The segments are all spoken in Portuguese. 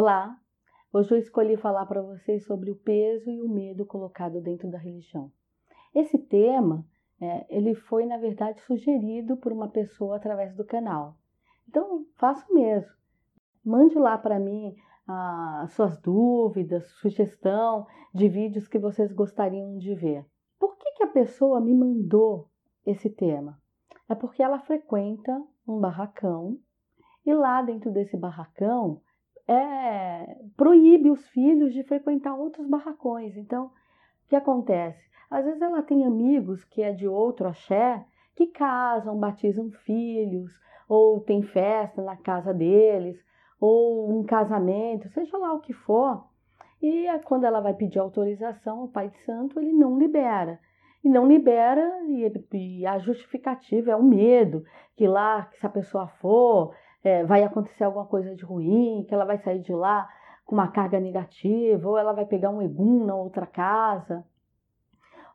Olá, hoje eu escolhi falar para vocês sobre o peso e o medo colocado dentro da religião. Esse tema, é, ele foi na verdade sugerido por uma pessoa através do canal. Então, faça o mesmo. Mande lá para mim as suas dúvidas, sugestão de vídeos que vocês gostariam de ver. Por que, que a pessoa me mandou esse tema? É porque ela frequenta um barracão e lá dentro desse barracão é, proíbe os filhos de frequentar outros barracões. Então, o que acontece? Às vezes ela tem amigos que é de outro axé que casam, batizam filhos, ou tem festa na casa deles, ou um casamento, seja lá o que for. E quando ela vai pedir autorização ao Pai Santo, ele não libera. E não libera, e, e a justificativa é o medo, que lá, que se a pessoa for, é, vai acontecer alguma coisa de ruim, que ela vai sair de lá com uma carga negativa, ou ela vai pegar um egum na outra casa,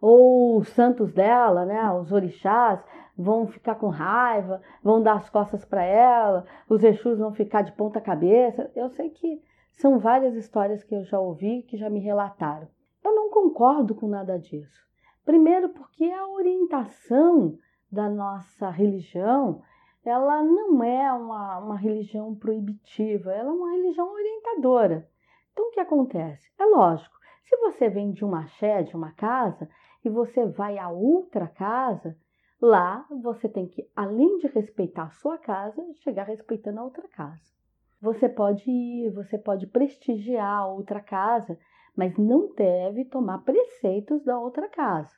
ou os santos dela, né, os orixás, vão ficar com raiva, vão dar as costas para ela, os Exus vão ficar de ponta cabeça. Eu sei que são várias histórias que eu já ouvi, que já me relataram. Eu não concordo com nada disso. Primeiro porque a orientação da nossa religião ela não é uma, uma religião proibitiva, ela é uma religião orientadora. Então, o que acontece? É lógico, se você vem de uma axé, de uma casa, e você vai a outra casa, lá você tem que, além de respeitar a sua casa, chegar respeitando a outra casa. Você pode ir, você pode prestigiar a outra casa, mas não deve tomar preceitos da outra casa.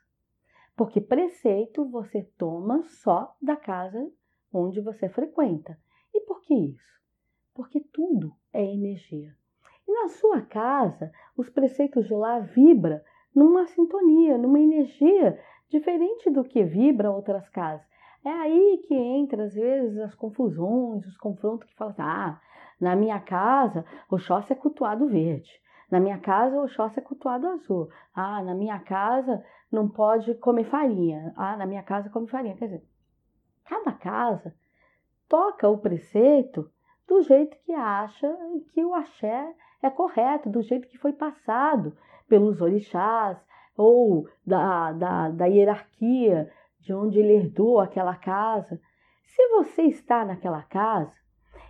Porque preceito você toma só da casa onde você frequenta. E por que isso? Porque tudo é energia. E na sua casa, os preceitos de lá vibram numa sintonia, numa energia diferente do que vibra outras casas. É aí que entra, às vezes, as confusões, os confrontos que falam assim, ah, na minha casa o Oxóssi é cultuado verde. Na minha casa o Oxóssi é cultuado azul. Ah, na minha casa não pode comer farinha. Ah, na minha casa come farinha. Quer dizer, Cada casa toca o preceito do jeito que acha que o axé é correto, do jeito que foi passado pelos orixás ou da, da, da hierarquia de onde ele herdou aquela casa. Se você está naquela casa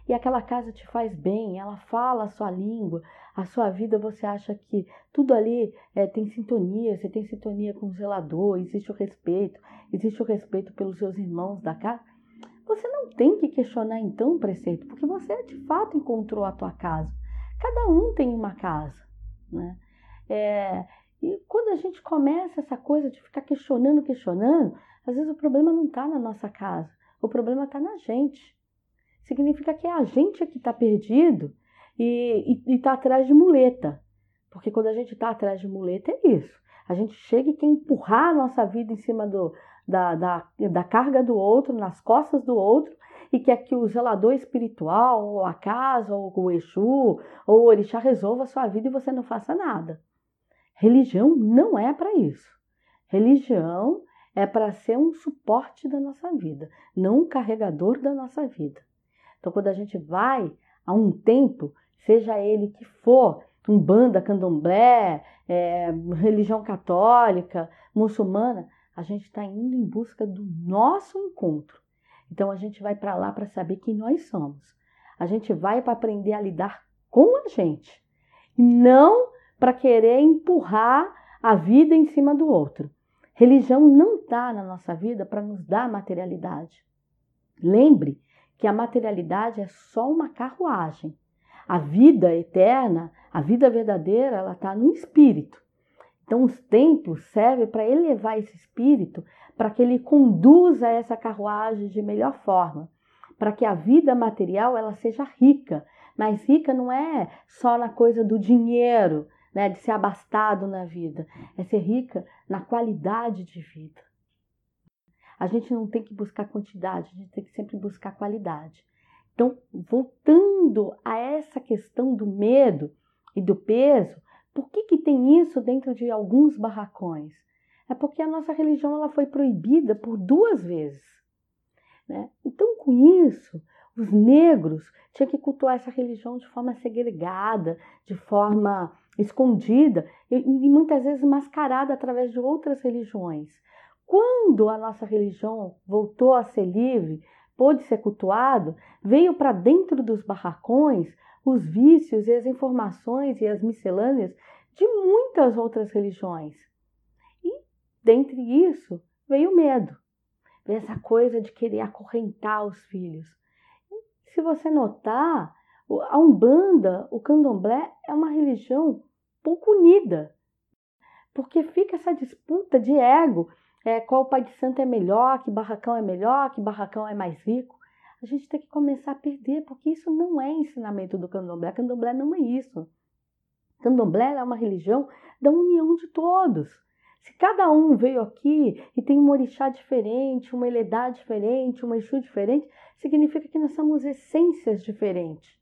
e aquela casa te faz bem, ela fala a sua língua, a sua vida, você acha que tudo ali é, tem sintonia, você tem sintonia com o zelador, existe o respeito, existe o respeito pelos seus irmãos da casa, você não tem que questionar então o preceito, porque você de fato encontrou a tua casa. Cada um tem uma casa, né? É, e quando a gente começa essa coisa de ficar questionando, questionando, às vezes o problema não está na nossa casa, o problema está na gente. Significa que é a gente que está perdido e está atrás de muleta. Porque quando a gente está atrás de muleta é isso. A gente chega e quer empurrar a nossa vida em cima do, da, da, da carga do outro, nas costas do outro, e quer que o zelador espiritual, ou a casa, ou o Exu, ou o Orixá resolva a sua vida e você não faça nada. Religião não é para isso. Religião é para ser um suporte da nossa vida, não um carregador da nossa vida. Então, quando a gente vai a um templo, seja ele que for, um banda, candomblé, é, religião católica, muçulmana, a gente está indo em busca do nosso encontro. Então a gente vai para lá para saber quem nós somos. A gente vai para aprender a lidar com a gente, não para querer empurrar a vida em cima do outro. Religião não está na nossa vida para nos dar materialidade. Lembre que a materialidade é só uma carruagem. A vida eterna, a vida verdadeira, ela está no espírito. Então, os templos servem para elevar esse espírito, para que ele conduza essa carruagem de melhor forma, para que a vida material ela seja rica. Mas rica não é só na coisa do dinheiro, né, de ser abastado na vida, é ser rica na qualidade de vida. A gente não tem que buscar quantidade, a gente tem que sempre buscar qualidade. Então, voltando a essa questão do medo e do peso, por que, que tem isso dentro de alguns barracões? É porque a nossa religião ela foi proibida por duas vezes. Né? Então, com isso, Os negros tinham que cultuar essa religião de forma segregada, de forma escondida e, e muitas vezes mascarada através de outras religiões. Quando a nossa religião voltou a ser livre, pôde ser cultuado, veio para dentro dos barracões os vícios e as informações e as miscelâneas de muitas outras religiões. E dentre isso veio o medo, veio essa coisa de querer acorrentar os filhos. E, se você notar, a Umbanda, o Candomblé é uma religião pouco unida, porque fica essa disputa de ego, é, qual pai de santo é melhor, que barracão é melhor, que barracão é mais rico. A gente tem que começar a perder, porque isso não é ensinamento do candomblé. Candomblé não é isso. Candomblé é uma religião da união de todos. Se cada um veio aqui e tem um orixá diferente, uma eledá diferente, uma exu diferente, significa que nós somos essências diferentes.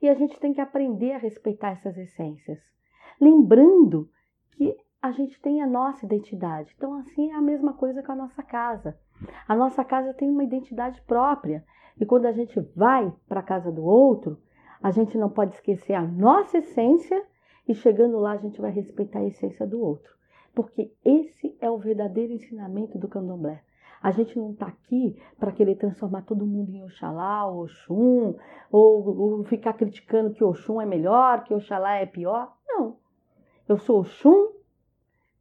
E a gente tem que aprender a respeitar essas essências. Lembrando que a gente tem a nossa identidade. Então, assim é a mesma coisa com a nossa casa. A nossa casa tem uma identidade própria. E quando a gente vai para a casa do outro, a gente não pode esquecer a nossa essência e chegando lá a gente vai respeitar a essência do outro. Porque esse é o verdadeiro ensinamento do candomblé. A gente não está aqui para querer transformar todo mundo em Oxalá, ou Oxum, ou, ou, ficar criticando que Oxum é melhor, que Oxalá é pior. Não. Eu sou Oxum,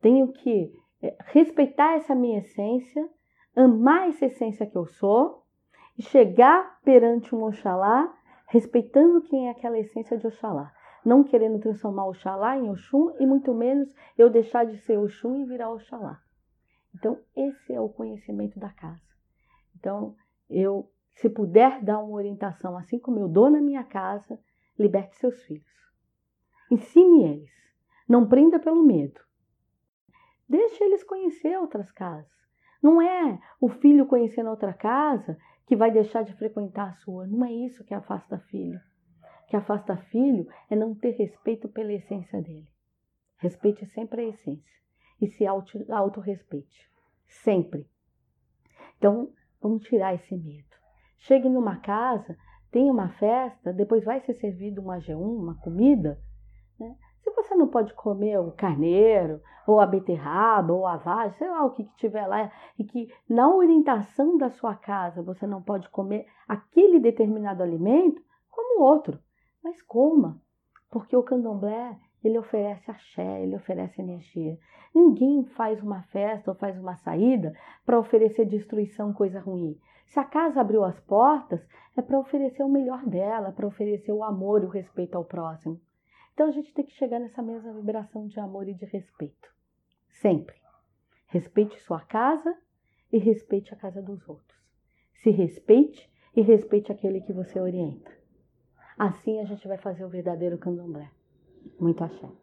tenho que é, respeitar essa minha essência, amar essa essência que eu sou e chegar perante um Oxalá respeitando quem é aquela essência de Oxalá não querendo transformar Oxalá em Oxum e muito menos eu deixar de ser Oxum e virar Oxalá. Então, esse é o conhecimento da casa. Então, eu, se puder dar uma orientação, assim como eu dou na minha casa, liberte seus filhos. Ensine eles. Não prenda pelo medo. Deixe eles conhecer outras casas. Não é o filho conhecendo outra casa que vai deixar de frequentar a sua. Não é isso que afasta filho que afasta filho é não ter respeito pela essência dele. Respeite sempre a essência e se auto-respeite. Sempre. Então, vamos tirar esse medo. Chegue numa casa, tem uma festa, depois vai ser servido uma G1, uma comida. Né? Você não pode comer o carneiro, ou a beterraba, ou a vagem, sei lá o que, que tiver lá, e que na orientação da sua casa você não pode comer aquele determinado alimento, como outro mas coma, porque o candomblé ele oferece axé, ele oferece energia. Ninguém faz uma festa ou faz uma saída para oferecer destruição, coisa ruim. Se a casa abriu as portas, é para oferecer o melhor dela, para oferecer o amor e o respeito ao próximo. Então a gente tem que chegar nessa mesma vibração de amor e de respeito. Sempre. Respeite sua casa e respeite a casa dos outros. Se respeite e respeite aquele que você orienta. Assim a gente vai fazer o verdadeiro candomblé. Muito axé.